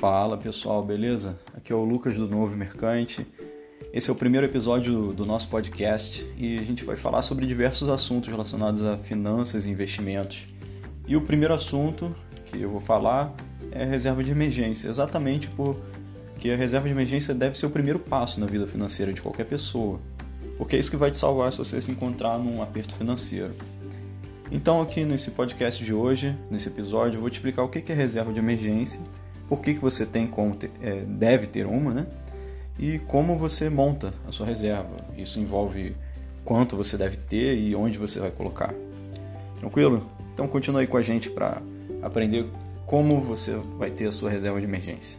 Fala pessoal, beleza? Aqui é o Lucas do Novo Mercante. Esse é o primeiro episódio do nosso podcast e a gente vai falar sobre diversos assuntos relacionados a finanças e investimentos. E o primeiro assunto que eu vou falar é a reserva de emergência, exatamente porque a reserva de emergência deve ser o primeiro passo na vida financeira de qualquer pessoa, porque é isso que vai te salvar se você se encontrar num aperto financeiro. Então, aqui nesse podcast de hoje, nesse episódio, eu vou te explicar o que é reserva de emergência por que, que você tem como ter, é, deve ter uma, né? E como você monta a sua reserva. Isso envolve quanto você deve ter e onde você vai colocar. Tranquilo? Então continue aí com a gente para aprender como você vai ter a sua reserva de emergência.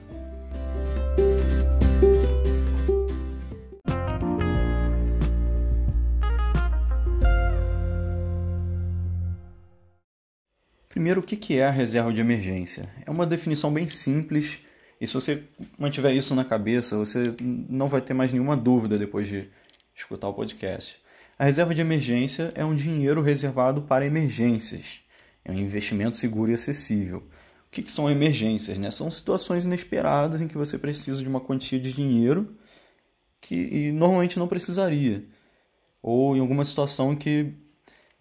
Primeiro, o que é a reserva de emergência? É uma definição bem simples e se você mantiver isso na cabeça, você não vai ter mais nenhuma dúvida depois de escutar o podcast. A reserva de emergência é um dinheiro reservado para emergências. É um investimento seguro e acessível. O que, são emergências? Né? São situações inesperadas em que você precisa de uma quantia de dinheiro que normalmente não precisaria. Ou em alguma situação em que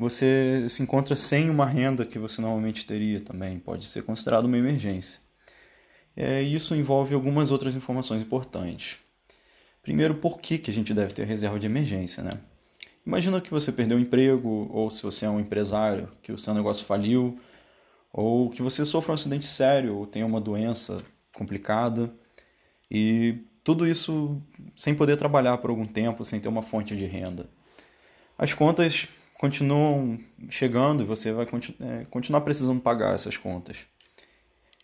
você se encontra sem uma renda que você normalmente teria também, pode ser considerado uma emergência. É, isso envolve algumas outras informações importantes. Primeiro, por que, que a gente deve ter reserva de emergência, né? Imagina que você perdeu o emprego, ou se você é um empresário, que o seu negócio faliu, ou que você sofra um acidente sério, ou tenha uma doença complicada, e tudo isso sem poder trabalhar por algum tempo, sem ter uma fonte de renda. As contas continuam chegando e você vai continu é, continuar precisando pagar essas contas.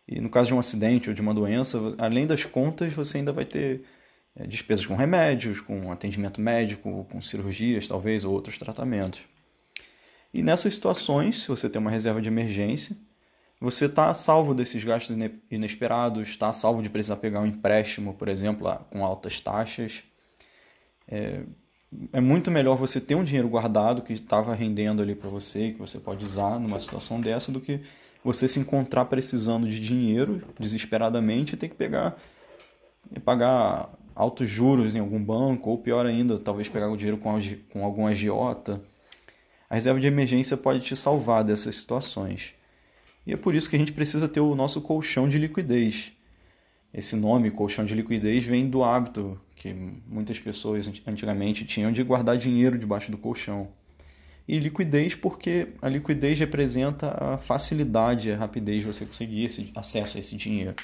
E no caso de um acidente ou de uma doença, além das contas, você ainda vai ter é, despesas com remédios, com atendimento médico, com cirurgias, talvez, ou outros tratamentos. E nessas situações, se você tem uma reserva de emergência, você está salvo desses gastos inesperados, está salvo de precisar pegar um empréstimo, por exemplo, com altas taxas. É, é muito melhor você ter um dinheiro guardado que estava rendendo ali para você, que você pode usar numa situação dessa, do que você se encontrar precisando de dinheiro desesperadamente e ter que pegar e pagar altos juros em algum banco, ou pior ainda, talvez pegar o dinheiro com, com algum agiota. A reserva de emergência pode te salvar dessas situações. E é por isso que a gente precisa ter o nosso colchão de liquidez. Esse nome, colchão de liquidez, vem do hábito que muitas pessoas antigamente tinham de guardar dinheiro debaixo do colchão. E liquidez porque a liquidez representa a facilidade, a rapidez de você conseguir esse acesso a esse dinheiro.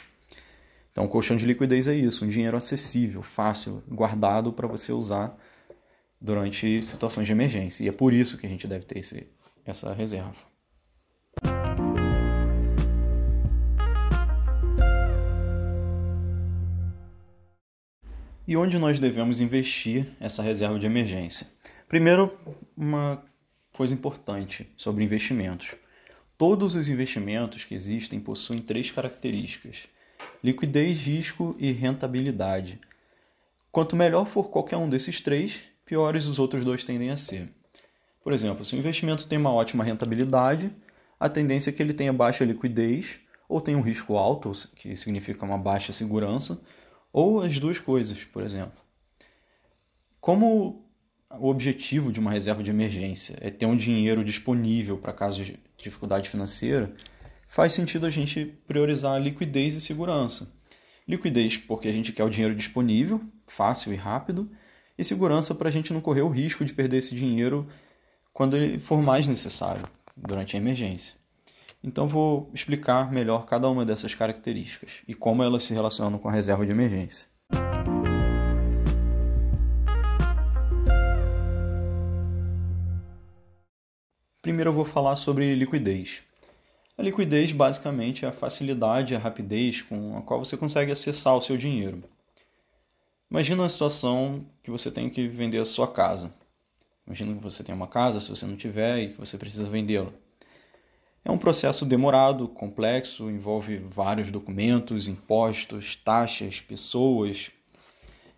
Então, colchão de liquidez é isso, um dinheiro acessível, fácil, guardado para você usar durante situações de emergência. E é por isso que a gente deve ter esse, essa reserva. E onde nós devemos investir essa reserva de emergência. Primeiro, uma coisa importante sobre investimentos. Todos os investimentos que existem possuem três características: liquidez, risco e rentabilidade. Quanto melhor for qualquer um desses três, piores os outros dois tendem a ser. Por exemplo, se o investimento tem uma ótima rentabilidade, a tendência é que ele tenha baixa liquidez ou tenha um risco alto, que significa uma baixa segurança, ou as duas coisas, por exemplo. Como o objetivo de uma reserva de emergência é ter um dinheiro disponível para casos de dificuldade financeira, faz sentido a gente priorizar liquidez e segurança. Liquidez porque a gente quer o dinheiro disponível, fácil e rápido, e segurança para a gente não correr o risco de perder esse dinheiro quando ele for mais necessário, durante a emergência. Então vou explicar melhor cada uma dessas características e como elas se relacionam com a reserva de emergência. Primeiro eu vou falar sobre liquidez. A liquidez basicamente é a facilidade, a rapidez com a qual você consegue acessar o seu dinheiro. Imagina uma situação que você tem que vender a sua casa. Imagina que você tem uma casa, se você não tiver, e que você precisa vendê-la. É um processo demorado, complexo, envolve vários documentos, impostos, taxas, pessoas.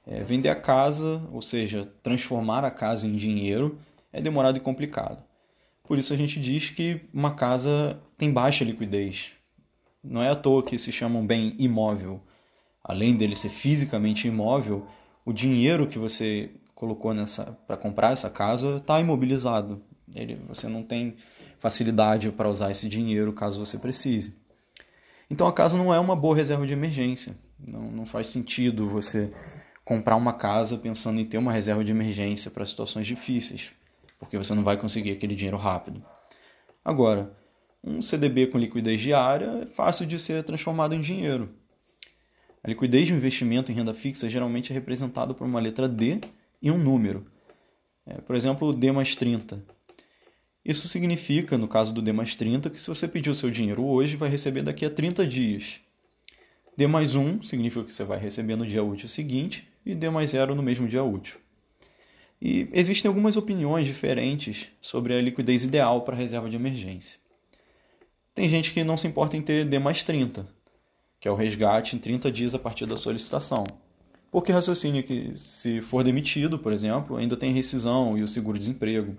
É, vender a casa, ou seja, transformar a casa em dinheiro, é demorado e complicado. Por isso a gente diz que uma casa tem baixa liquidez. Não é à toa que se chama um bem imóvel. além dele ser fisicamente imóvel, o dinheiro que você colocou nessa para comprar essa casa está imobilizado. Ele, você não tem facilidade para usar esse dinheiro caso você precise. Então a casa não é uma boa reserva de emergência. Não, não faz sentido você comprar uma casa pensando em ter uma reserva de emergência para situações difíceis, porque você não vai conseguir aquele dinheiro rápido. Agora, um CDB com liquidez diária é fácil de ser transformado em dinheiro. A liquidez de um investimento em renda fixa geralmente é representada por uma letra D e um número. É, por exemplo, D mais 30. Isso significa, no caso do D mais 30, que se você pedir o seu dinheiro hoje, vai receber daqui a 30 dias. D mais 1 significa que você vai receber no dia útil seguinte e D mais 0 no mesmo dia útil. E existem algumas opiniões diferentes sobre a liquidez ideal para a reserva de emergência. Tem gente que não se importa em ter D mais 30, que é o resgate em 30 dias a partir da solicitação. Porque raciocínio que, se for demitido, por exemplo, ainda tem rescisão e o seguro-desemprego.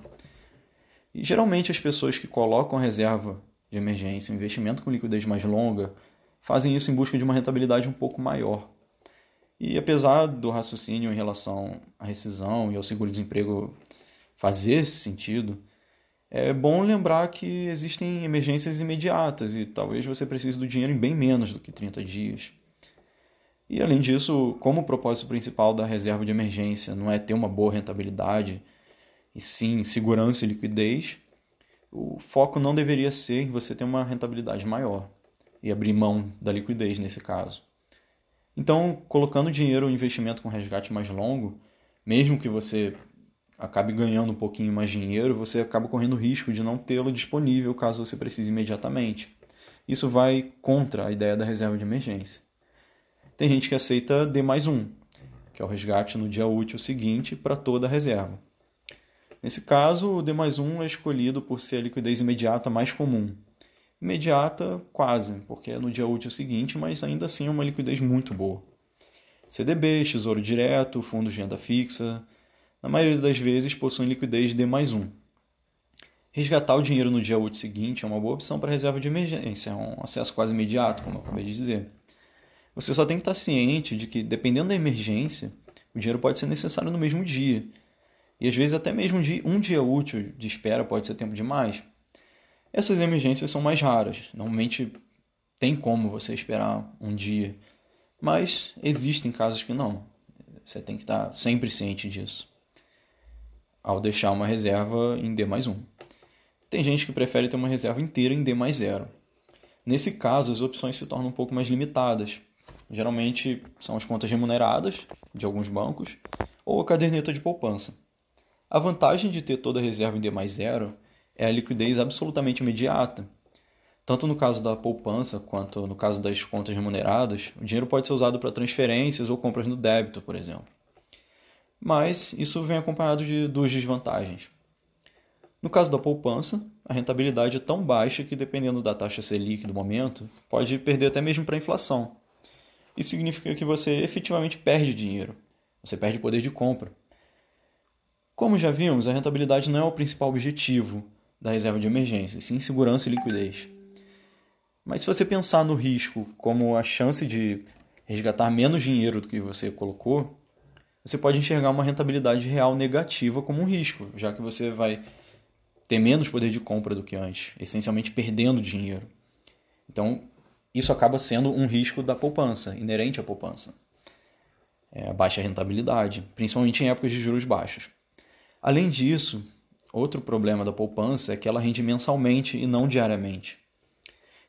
E geralmente as pessoas que colocam reserva de emergência, investimento com liquidez mais longa, fazem isso em busca de uma rentabilidade um pouco maior. E apesar do raciocínio em relação à rescisão e ao seguro-desemprego fazer sentido, é bom lembrar que existem emergências imediatas e talvez você precise do dinheiro em bem menos do que 30 dias. E além disso, como o propósito principal da reserva de emergência não é ter uma boa rentabilidade, e sim segurança e liquidez, o foco não deveria ser em você ter uma rentabilidade maior e abrir mão da liquidez nesse caso. Então, colocando dinheiro em investimento com resgate mais longo, mesmo que você acabe ganhando um pouquinho mais dinheiro, você acaba correndo o risco de não tê-lo disponível caso você precise imediatamente. Isso vai contra a ideia da reserva de emergência. Tem gente que aceita D mais um, que é o resgate no dia útil seguinte para toda a reserva. Nesse caso, o D mais um é escolhido por ser a liquidez imediata mais comum. Imediata, quase, porque é no dia útil seguinte, mas ainda assim é uma liquidez muito boa. CDBs, Tesouro Direto, fundos de renda fixa, na maioria das vezes possuem liquidez D mais um. Resgatar o dinheiro no dia útil seguinte é uma boa opção para reserva de emergência, é um acesso quase imediato, como eu acabei de dizer. Você só tem que estar ciente de que, dependendo da emergência, o dinheiro pode ser necessário no mesmo dia. E às vezes até mesmo um dia útil de espera pode ser tempo demais. Essas emergências são mais raras. Normalmente tem como você esperar um dia. Mas existem casos que não. Você tem que estar sempre ciente disso ao deixar uma reserva em D mais 1. Tem gente que prefere ter uma reserva inteira em D mais 0. Nesse caso, as opções se tornam um pouco mais limitadas. Geralmente são as contas remuneradas de alguns bancos ou a caderneta de poupança. A vantagem de ter toda a reserva em D mais 0 é a liquidez absolutamente imediata. Tanto no caso da poupança quanto no caso das contas remuneradas, o dinheiro pode ser usado para transferências ou compras no débito, por exemplo mas isso vem acompanhado de duas desvantagens. No caso da poupança, a rentabilidade é tão baixa que, dependendo da taxa Selic do momento, pode perder até mesmo para a inflação. Isso significa que você efetivamente perde dinheiro, você perde poder de compra. Como já vimos, a rentabilidade não é o principal objetivo da reserva de emergência, sim segurança e liquidez. Mas se você pensar no risco como a chance de resgatar menos dinheiro do que você colocou, você pode enxergar uma rentabilidade real negativa como um risco, já que você vai ter menos poder de compra do que antes, essencialmente perdendo dinheiro. Então, isso acaba sendo um risco da poupança, inerente à poupança. É baixa rentabilidade, principalmente em épocas de juros baixos. Além disso, outro problema da poupança é que ela rende mensalmente e não diariamente.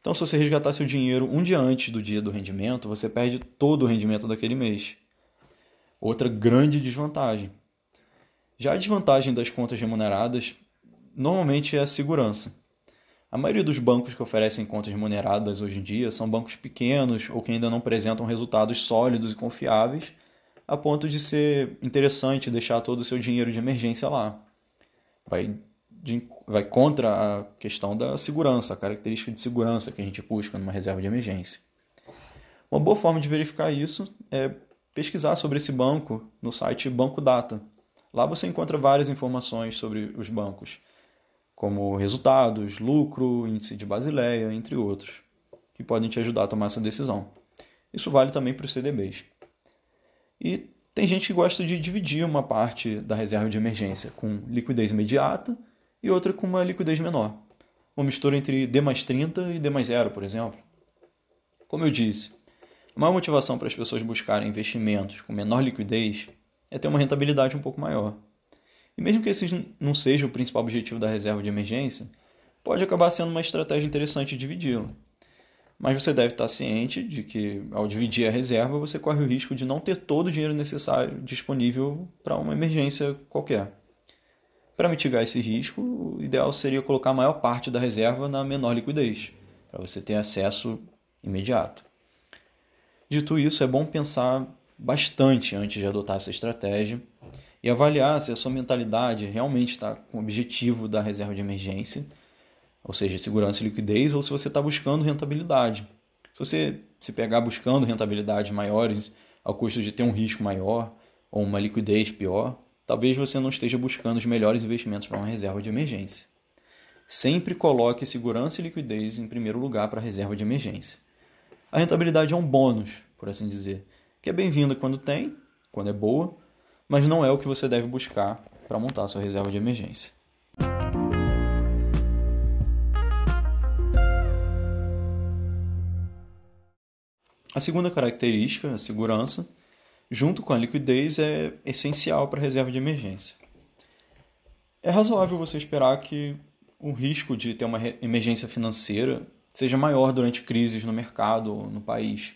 Então, se você resgatar seu dinheiro um dia antes do dia do rendimento, você perde todo o rendimento daquele mês outra grande desvantagem. Já a desvantagem das contas remuneradas normalmente é a segurança. A maioria dos bancos que oferecem contas remuneradas hoje em dia são bancos pequenos ou que ainda não apresentam resultados sólidos e confiáveis, a ponto de ser interessante deixar todo o seu dinheiro de emergência lá. Vai, de, vai contra a questão da segurança, a característica de segurança que a gente busca numa reserva de emergência. Uma boa forma de verificar isso é pesquisar sobre esse banco no site Banco Data. Lá você encontra várias informações sobre os bancos, como resultados, lucro, índice de Basileia, entre outros, que podem te ajudar a tomar essa decisão. Isso vale também para os CDBs. E tem gente que gosta de dividir uma parte da reserva de emergência com liquidez imediata e outra com uma liquidez menor. Uma mistura entre D mais 30 e D mais 0, por exemplo. Como eu disse, a maior motivação para as pessoas buscarem investimentos com menor liquidez é ter uma rentabilidade um pouco maior. E mesmo que esse não seja o principal objetivo da reserva de emergência, pode acabar sendo uma estratégia interessante dividi-la. Mas você deve estar ciente de que, ao dividir a reserva, você corre o risco de não ter todo o dinheiro necessário disponível para uma emergência qualquer. Para mitigar esse risco, o ideal seria colocar a maior parte da reserva na menor liquidez, para você ter acesso imediato. Dito isso, é bom pensar bastante antes de adotar essa estratégia e avaliar se a sua mentalidade realmente está com o objetivo da reserva de emergência ou seja, segurança e liquidez, ou se você está buscando rentabilidade. Se você se pegar buscando rentabilidades maiores ao custo de ter um risco maior ou uma liquidez pior, talvez você não esteja buscando os melhores investimentos para uma reserva de emergência. Sempre coloque segurança e liquidez em primeiro lugar para a reserva de emergência. A rentabilidade é um bônus, por assim dizer, que é bem-vinda quando tem, quando é boa, mas não é o que você deve buscar para montar sua reserva de emergência. A segunda característica, a segurança, junto com a liquidez, é essencial para a reserva de emergência. É razoável você esperar que o risco de ter uma emergência financeira seja maior durante crises no mercado ou no país.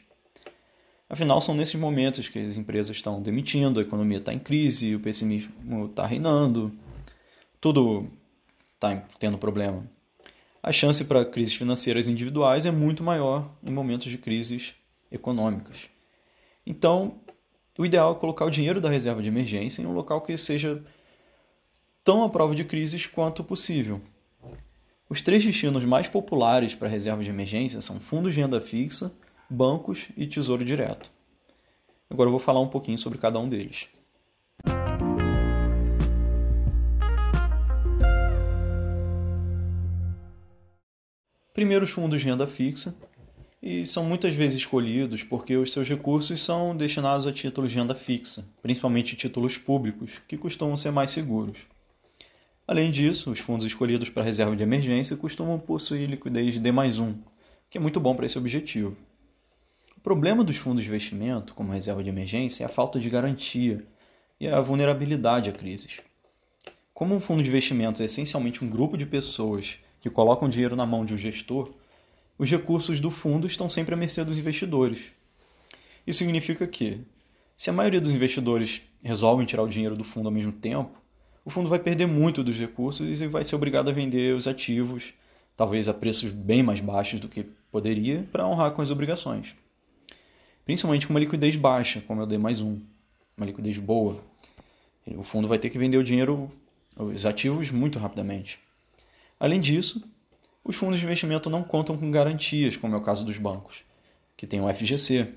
Afinal, são nesses momentos que as empresas estão demitindo, a economia está em crise, o pessimismo está reinando, tudo está tendo problema. A chance para crises financeiras individuais é muito maior em momentos de crises econômicas. Então, o ideal é colocar o dinheiro da reserva de emergência em um local que seja tão à prova de crises quanto possível. Os três destinos mais populares para reserva de emergência são fundos de renda fixa, bancos e tesouro direto. Agora eu vou falar um pouquinho sobre cada um deles. Primeiro, os fundos de renda fixa, e são muitas vezes escolhidos porque os seus recursos são destinados a títulos de renda fixa, principalmente títulos públicos, que costumam ser mais seguros. Além disso, os fundos escolhidos para reserva de emergência costumam possuir liquidez D mais 1, que é muito bom para esse objetivo. O problema dos fundos de investimento, como reserva de emergência, é a falta de garantia e a vulnerabilidade a crises. Como um fundo de investimento é essencialmente um grupo de pessoas que colocam dinheiro na mão de um gestor, os recursos do fundo estão sempre à mercê dos investidores. Isso significa que, se a maioria dos investidores resolvem tirar o dinheiro do fundo ao mesmo tempo, o fundo vai perder muito dos recursos e vai ser obrigado a vender os ativos, talvez a preços bem mais baixos do que poderia, para honrar com as obrigações. Principalmente com uma liquidez baixa, como é o D mais um, uma liquidez boa. O fundo vai ter que vender o dinheiro, os ativos, muito rapidamente. Além disso, os fundos de investimento não contam com garantias, como é o caso dos bancos, que têm o FGC,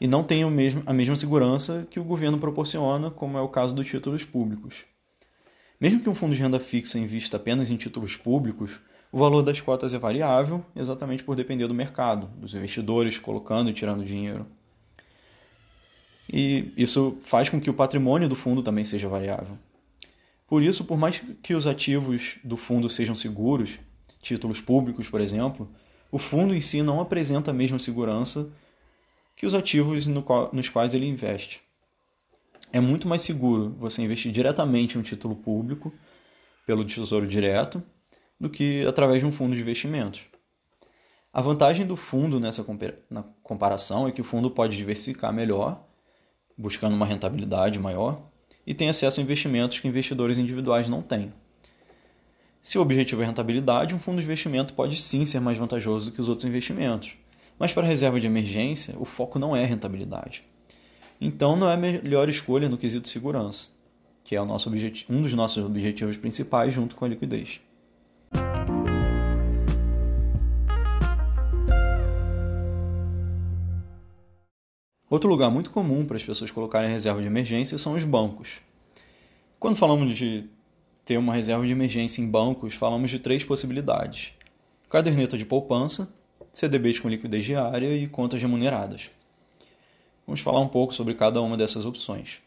e não têm a mesma segurança que o governo proporciona, como é o caso dos títulos públicos. Mesmo que um fundo de renda fixa invista apenas em títulos públicos, o valor das cotas é variável, exatamente por depender do mercado, dos investidores colocando e tirando dinheiro. E isso faz com que o patrimônio do fundo também seja variável. Por isso, por mais que os ativos do fundo sejam seguros, títulos públicos, por exemplo, o fundo em si não apresenta a mesma segurança que os ativos no qual, nos quais ele investe. É muito mais seguro você investir diretamente em um título público, pelo Tesouro Direto, do que através de um fundo de investimentos. A vantagem do fundo nessa na comparação é que o fundo pode diversificar melhor, buscando uma rentabilidade maior, e tem acesso a investimentos que investidores individuais não têm. Se o objetivo é rentabilidade, um fundo de investimento pode sim ser mais vantajoso do que os outros investimentos. Mas para reserva de emergência, o foco não é rentabilidade. Então não é a melhor escolha no quesito segurança, que é um dos nossos objetivos principais junto com a liquidez. Outro lugar muito comum para as pessoas colocarem reserva de emergência são os bancos. Quando falamos de ter uma reserva de emergência em bancos, falamos de três possibilidades: caderneta de poupança, CDBs com liquidez diária e contas remuneradas. Vamos falar um pouco sobre cada uma dessas opções.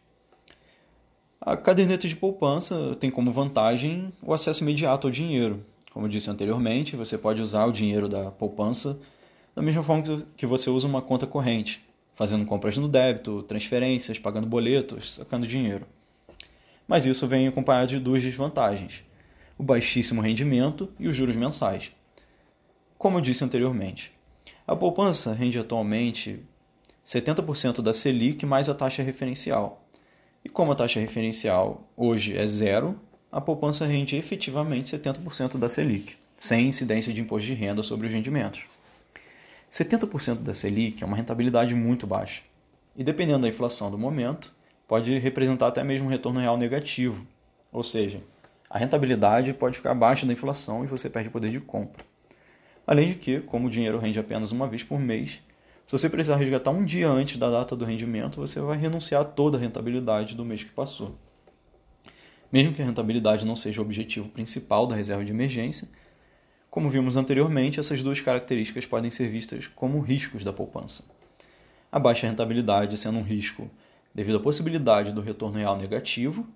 A caderneta de poupança tem como vantagem o acesso imediato ao dinheiro. Como disse anteriormente, você pode usar o dinheiro da poupança da mesma forma que você usa uma conta corrente, fazendo compras no débito, transferências, pagando boletos, sacando dinheiro. Mas isso vem acompanhado de duas desvantagens: o baixíssimo rendimento e os juros mensais. Como eu disse anteriormente, a poupança rende atualmente 70% da Selic mais a taxa referencial. E como a taxa referencial hoje é zero, a poupança rende efetivamente 70% da Selic, sem incidência de imposto de renda sobre os rendimentos. 70% da Selic é uma rentabilidade muito baixa. E dependendo da inflação do momento, pode representar até mesmo um retorno real negativo. Ou seja, a rentabilidade pode ficar abaixo da inflação e você perde poder de compra. Além de que, como o dinheiro rende apenas uma vez por mês, se você precisar resgatar um dia antes da data do rendimento, você vai renunciar a toda a rentabilidade do mês que passou. Mesmo que a rentabilidade não seja o objetivo principal da reserva de emergência, como vimos anteriormente, essas duas características podem ser vistas como riscos da poupança. A baixa rentabilidade sendo um risco devido à possibilidade do retorno real negativo,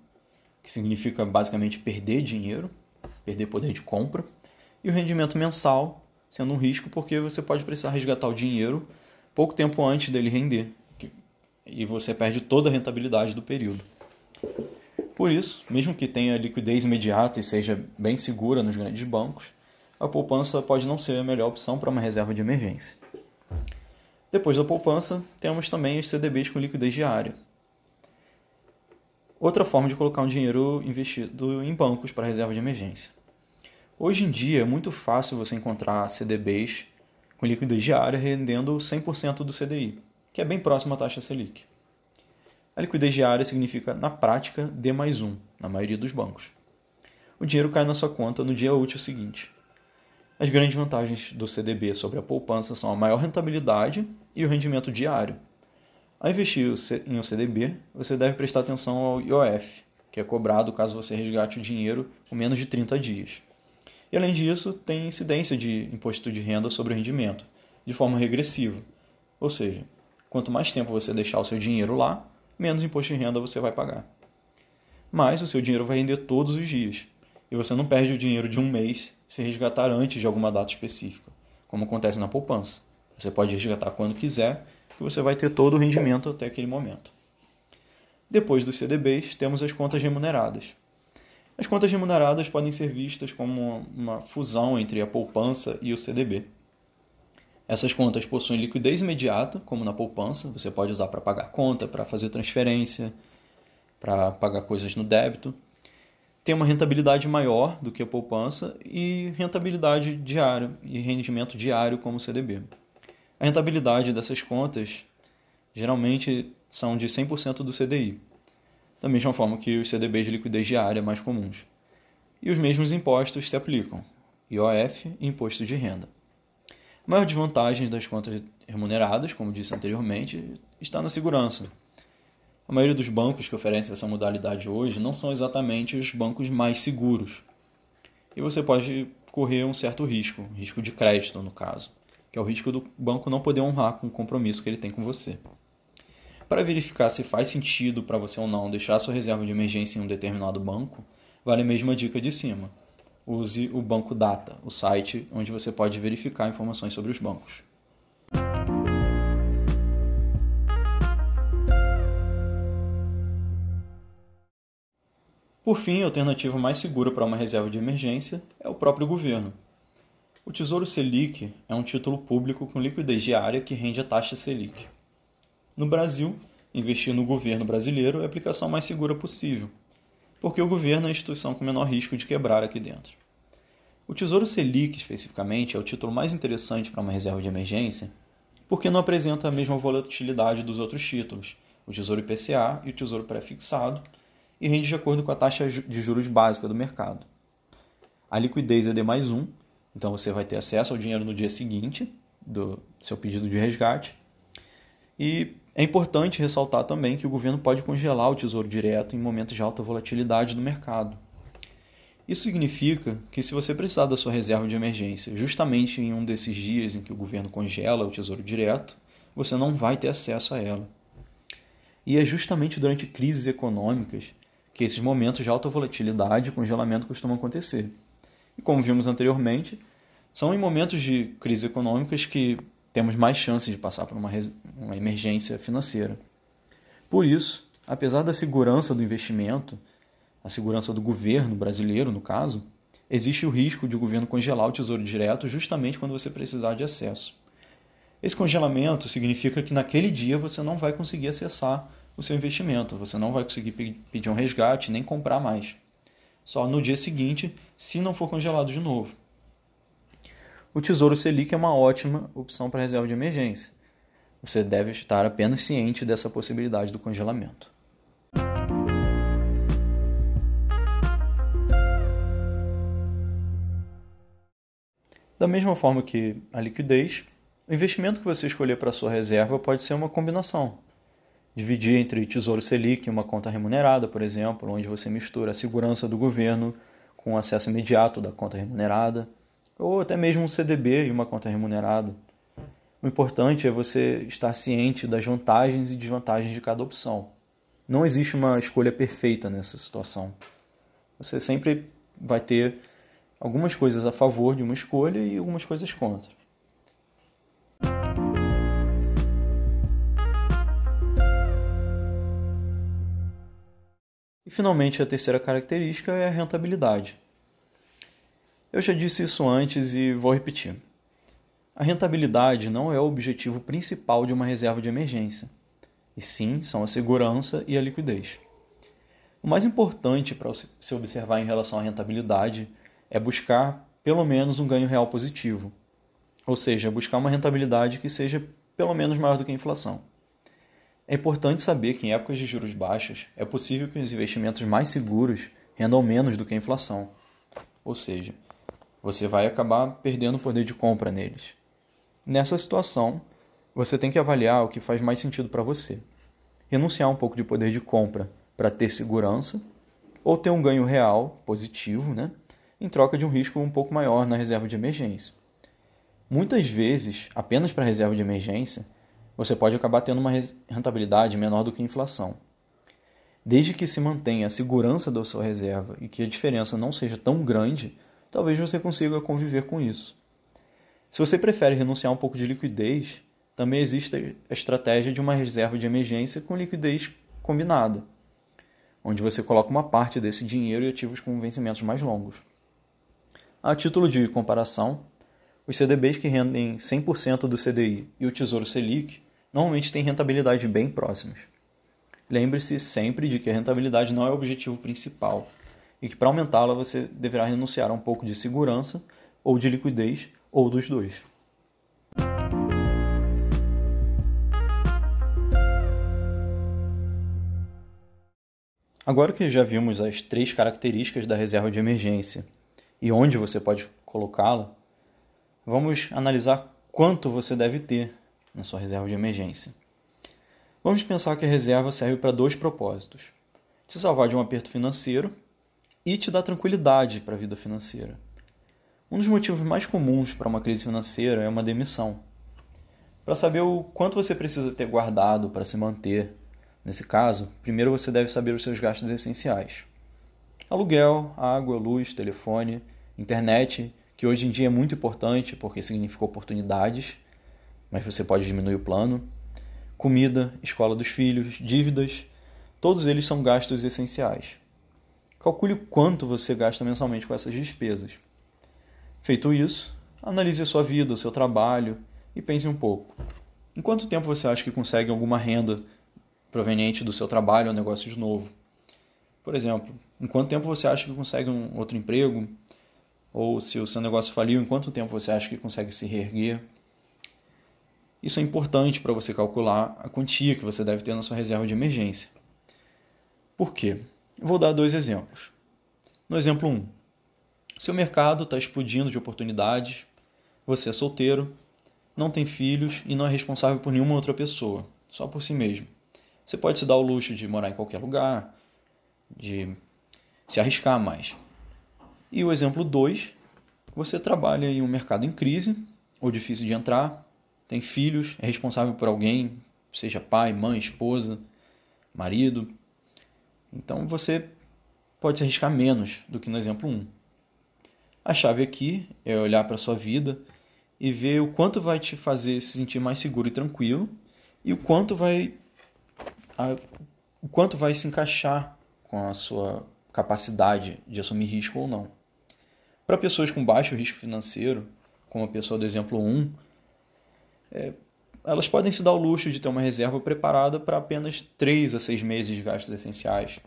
que significa basicamente perder dinheiro, perder poder de compra, e o rendimento mensal sendo um risco porque você pode precisar resgatar o dinheiro pouco tempo antes dele render e você perde toda a rentabilidade do período. Por isso, mesmo que tenha liquidez imediata e seja bem segura nos grandes bancos, a poupança pode não ser a melhor opção para uma reserva de emergência. Depois da poupança, temos também os CDBs com liquidez diária. Outra forma de colocar um dinheiro investido em bancos para reserva de emergência. Hoje em dia é muito fácil você encontrar CDBs com liquidez diária rendendo 100% do CDI, que é bem próximo à taxa Selic. A liquidez diária significa, na prática, D mais 1, na maioria dos bancos. O dinheiro cai na sua conta no dia útil seguinte. As grandes vantagens do CDB sobre a poupança são a maior rentabilidade e o rendimento diário. Ao investir em um CDB, você deve prestar atenção ao IOF, que é cobrado caso você resgate o dinheiro com menos de 30 dias. E além disso, tem incidência de imposto de renda sobre o rendimento, de forma regressiva. Ou seja, quanto mais tempo você deixar o seu dinheiro lá, menos imposto de renda você vai pagar. Mas o seu dinheiro vai render todos os dias, e você não perde o dinheiro de um mês se resgatar antes de alguma data específica, como acontece na poupança. Você pode resgatar quando quiser, e você vai ter todo o rendimento até aquele momento. Depois dos CDBs, temos as contas remuneradas. As contas remuneradas podem ser vistas como uma fusão entre a poupança e o CDB. Essas contas possuem liquidez imediata, como na poupança, você pode usar para pagar conta, para fazer transferência, para pagar coisas no débito. Tem uma rentabilidade maior do que a poupança e rentabilidade diária e rendimento diário como o CDB. A rentabilidade dessas contas geralmente são de 100% do CDI da mesma forma que os CDBs de liquidez diária mais comuns. E os mesmos impostos se aplicam, IOF e Imposto de Renda. A maior desvantagem das contas remuneradas, como disse anteriormente, está na segurança. A maioria dos bancos que oferecem essa modalidade hoje não são exatamente os bancos mais seguros. E você pode correr um certo risco, risco de crédito no caso, que é o risco do banco não poder honrar com o compromisso que ele tem com você. Para verificar se faz sentido para você ou não deixar sua reserva de emergência em um determinado banco, vale a mesma dica de cima. Use o Banco Data, o site onde você pode verificar informações sobre os bancos. Por fim, a alternativa mais segura para uma reserva de emergência é o próprio governo. O Tesouro Selic é um título público com liquidez diária que rende a taxa Selic. No Brasil, investir no governo brasileiro é a aplicação mais segura possível, porque o governo é a instituição com menor risco de quebrar aqui dentro. O Tesouro Selic, especificamente, é o título mais interessante para uma reserva de emergência, porque não apresenta a mesma volatilidade dos outros títulos, o Tesouro IPCA e o Tesouro Pré-fixado, e rende de acordo com a taxa de juros básica do mercado. A liquidez é D mais 1, então você vai ter acesso ao dinheiro no dia seguinte do seu pedido de resgate, e é importante ressaltar também que o governo pode congelar o tesouro direto em momentos de alta volatilidade no mercado. Isso significa que, se você precisar da sua reserva de emergência justamente em um desses dias em que o governo congela o tesouro direto, você não vai ter acesso a ela. E é justamente durante crises econômicas que esses momentos de alta volatilidade e congelamento costumam acontecer. E como vimos anteriormente, são em momentos de crise econômicas que temos mais chances de passar por uma, uma emergência financeira. Por isso, apesar da segurança do investimento, a segurança do governo brasileiro, no caso, existe o risco de o governo congelar o tesouro direto justamente quando você precisar de acesso. Esse congelamento significa que naquele dia você não vai conseguir acessar o seu investimento, você não vai conseguir pedir um resgate nem comprar mais. Só no dia seguinte, se não for congelado de novo. O Tesouro Selic é uma ótima opção para reserva de emergência. Você deve estar apenas ciente dessa possibilidade do congelamento. Da mesma forma que a liquidez, o investimento que você escolher para sua reserva pode ser uma combinação. Dividir entre Tesouro Selic e uma conta remunerada, por exemplo, onde você mistura a segurança do governo com o acesso imediato da conta remunerada, ou até mesmo um CDB e uma conta remunerada. O importante é você estar ciente das vantagens e desvantagens de cada opção. Não existe uma escolha perfeita nessa situação. Você sempre vai ter algumas coisas a favor de uma escolha e algumas coisas contra. E finalmente a terceira característica é a rentabilidade. Eu já disse isso antes e vou repetir. A rentabilidade não é o objetivo principal de uma reserva de emergência, e sim são a segurança e a liquidez. O mais importante para se observar em relação à rentabilidade é buscar pelo menos um ganho real positivo, ou seja, buscar uma rentabilidade que seja pelo menos maior do que a inflação. É importante saber que em épocas de juros baixos é possível que os investimentos mais seguros rendam menos do que a inflação, ou seja, você vai acabar perdendo o poder de compra neles. Nessa situação, você tem que avaliar o que faz mais sentido para você. Renunciar um pouco de poder de compra para ter segurança ou ter um ganho real positivo, né? em troca de um risco um pouco maior na reserva de emergência. Muitas vezes, apenas para reserva de emergência, você pode acabar tendo uma rentabilidade menor do que a inflação. Desde que se mantenha a segurança da sua reserva e que a diferença não seja tão grande, talvez você consiga conviver com isso. Se você prefere renunciar um pouco de liquidez, também existe a estratégia de uma reserva de emergência com liquidez combinada, onde você coloca uma parte desse dinheiro em ativos com vencimentos mais longos. A título de comparação, os CDBs que rendem 100% do CDI e o Tesouro Selic normalmente têm rentabilidade bem próximas. Lembre-se sempre de que a rentabilidade não é o objetivo principal e que para aumentá-la você deverá renunciar a um pouco de segurança ou de liquidez ou dos dois. Agora que já vimos as três características da reserva de emergência e onde você pode colocá-la, vamos analisar quanto você deve ter na sua reserva de emergência. Vamos pensar que a reserva serve para dois propósitos: te salvar de um aperto financeiro e te dar tranquilidade para a vida financeira. Um dos motivos mais comuns para uma crise financeira é uma demissão. Para saber o quanto você precisa ter guardado para se manter, nesse caso, primeiro você deve saber os seus gastos essenciais aluguel, água, luz, telefone, internet, que hoje em dia é muito importante porque significa oportunidades, mas você pode diminuir o plano, comida, escola dos filhos, dívidas, todos eles são gastos essenciais. Calcule quanto você gasta mensalmente com essas despesas. Feito isso, analise a sua vida, o seu trabalho e pense um pouco. Em quanto tempo você acha que consegue alguma renda proveniente do seu trabalho ou negócio de novo? Por exemplo, em quanto tempo você acha que consegue um outro emprego? Ou se o seu negócio faliu, em quanto tempo você acha que consegue se reerguer? Isso é importante para você calcular a quantia que você deve ter na sua reserva de emergência. Por quê? Vou dar dois exemplos. No exemplo 1, um, seu mercado está explodindo de oportunidades, você é solteiro, não tem filhos e não é responsável por nenhuma outra pessoa, só por si mesmo. Você pode se dar o luxo de morar em qualquer lugar, de se arriscar mais. E o exemplo 2, você trabalha em um mercado em crise, ou difícil de entrar, tem filhos, é responsável por alguém, seja pai, mãe, esposa, marido. Então você pode se arriscar menos do que no exemplo 1. A chave aqui é olhar para a sua vida e ver o quanto vai te fazer se sentir mais seguro e tranquilo e o quanto vai a, o quanto vai se encaixar com a sua capacidade de assumir risco ou não. Para pessoas com baixo risco financeiro, como a pessoa do exemplo 1, é, elas podem se dar o luxo de ter uma reserva preparada para apenas 3 a 6 meses de gastos essenciais,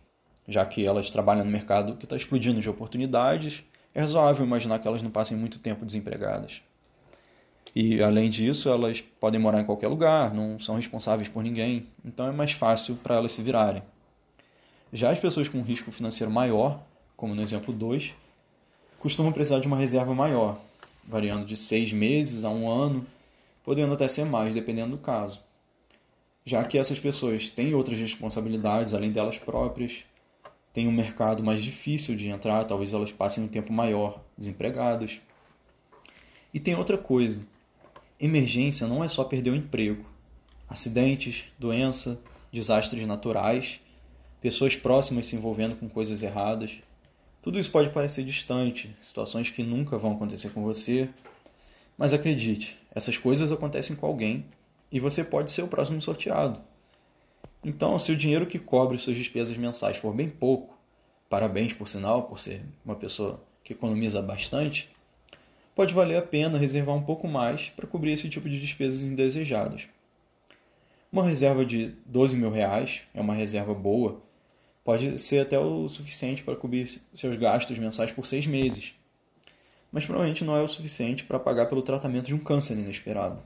já que elas trabalham no mercado que está explodindo de oportunidades, é razoável imaginar que elas não passem muito tempo desempregadas. E além disso, elas podem morar em qualquer lugar, não são responsáveis por ninguém, então é mais fácil para elas se virarem. Já as pessoas com risco financeiro maior, como no exemplo 2, costumam precisar de uma reserva maior, variando de seis meses a um ano, podendo até ser mais, dependendo do caso. Já que essas pessoas têm outras responsabilidades além delas próprias, têm um mercado mais difícil de entrar, talvez elas passem um tempo maior desempregadas. E tem outra coisa: emergência não é só perder o emprego. Acidentes, doença, desastres naturais pessoas próximas se envolvendo com coisas erradas. Tudo isso pode parecer distante, situações que nunca vão acontecer com você, mas acredite, essas coisas acontecem com alguém e você pode ser o próximo sorteado. Então, se o dinheiro que cobre suas despesas mensais for bem pouco, parabéns por sinal, por ser uma pessoa que economiza bastante, pode valer a pena reservar um pouco mais para cobrir esse tipo de despesas indesejadas. Uma reserva de 12 mil reais é uma reserva boa Pode ser até o suficiente para cobrir seus gastos mensais por seis meses, mas provavelmente não é o suficiente para pagar pelo tratamento de um câncer inesperado.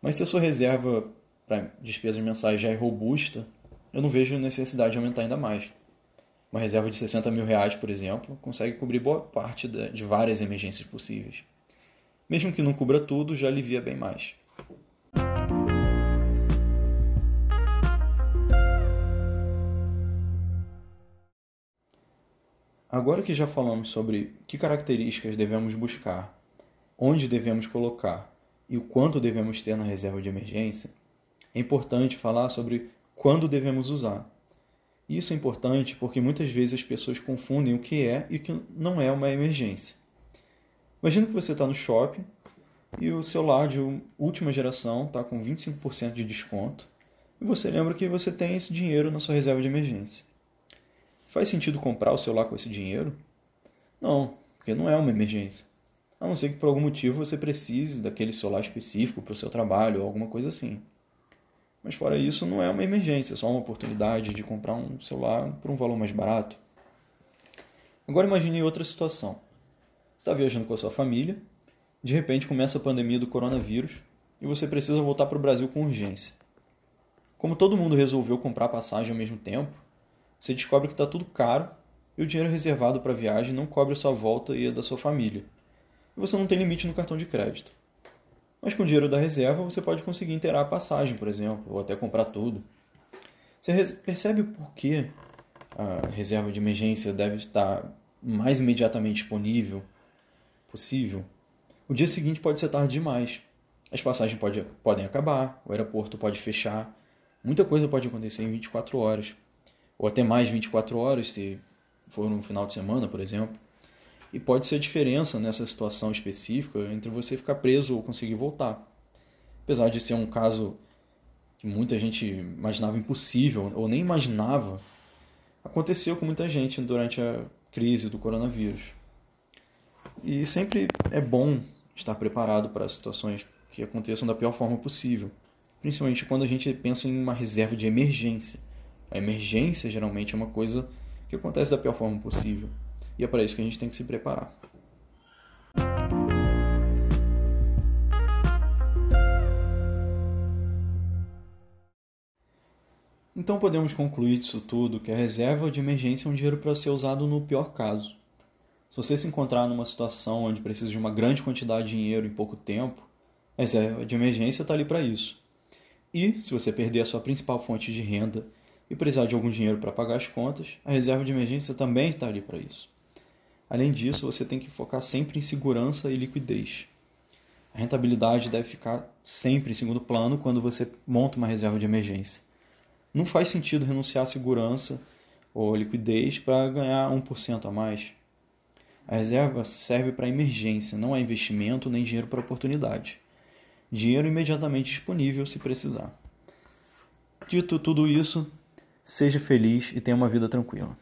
Mas se a sua reserva para despesas mensais já é robusta, eu não vejo necessidade de aumentar ainda mais. Uma reserva de 60 mil reais, por exemplo, consegue cobrir boa parte de várias emergências possíveis. Mesmo que não cubra tudo, já alivia bem mais. Agora que já falamos sobre que características devemos buscar, onde devemos colocar e o quanto devemos ter na reserva de emergência, é importante falar sobre quando devemos usar. Isso é importante porque muitas vezes as pessoas confundem o que é e o que não é uma emergência. Imagina que você está no shopping e o celular de última geração está com 25% de desconto e você lembra que você tem esse dinheiro na sua reserva de emergência. Faz sentido comprar o celular com esse dinheiro? Não, porque não é uma emergência. A não ser que por algum motivo você precise daquele celular específico para o seu trabalho ou alguma coisa assim. Mas fora isso, não é uma emergência, é só uma oportunidade de comprar um celular por um valor mais barato. Agora imagine outra situação. Você está viajando com a sua família, de repente começa a pandemia do coronavírus e você precisa voltar para o Brasil com urgência. Como todo mundo resolveu comprar passagem ao mesmo tempo, você descobre que está tudo caro e o dinheiro reservado para a viagem não cobre a sua volta e a da sua família. E você não tem limite no cartão de crédito. Mas com o dinheiro da reserva você pode conseguir inteirar a passagem, por exemplo, ou até comprar tudo. Você percebe por que a reserva de emergência deve estar mais imediatamente disponível possível? O dia seguinte pode ser tarde demais. As passagens pode, podem acabar, o aeroporto pode fechar, muita coisa pode acontecer em 24 horas ou até mais 24 horas, se for no final de semana, por exemplo. E pode ser a diferença nessa situação específica entre você ficar preso ou conseguir voltar. Apesar de ser um caso que muita gente imaginava impossível ou nem imaginava, aconteceu com muita gente durante a crise do coronavírus. E sempre é bom estar preparado para situações que aconteçam da pior forma possível, principalmente quando a gente pensa em uma reserva de emergência. A emergência geralmente é uma coisa que acontece da pior forma possível. E é para isso que a gente tem que se preparar. Então podemos concluir disso tudo que a reserva de emergência é um dinheiro para ser usado no pior caso. Se você se encontrar numa situação onde precisa de uma grande quantidade de dinheiro em pouco tempo, a reserva de emergência está ali para isso. E se você perder a sua principal fonte de renda e precisar de algum dinheiro para pagar as contas, a reserva de emergência também está ali para isso. Além disso, você tem que focar sempre em segurança e liquidez. A rentabilidade deve ficar sempre em segundo plano quando você monta uma reserva de emergência. Não faz sentido renunciar à segurança ou liquidez para ganhar 1% a mais. A reserva serve para emergência, não é investimento nem dinheiro para oportunidade. Dinheiro imediatamente disponível se precisar. Dito tudo isso, Seja feliz e tenha uma vida tranquila.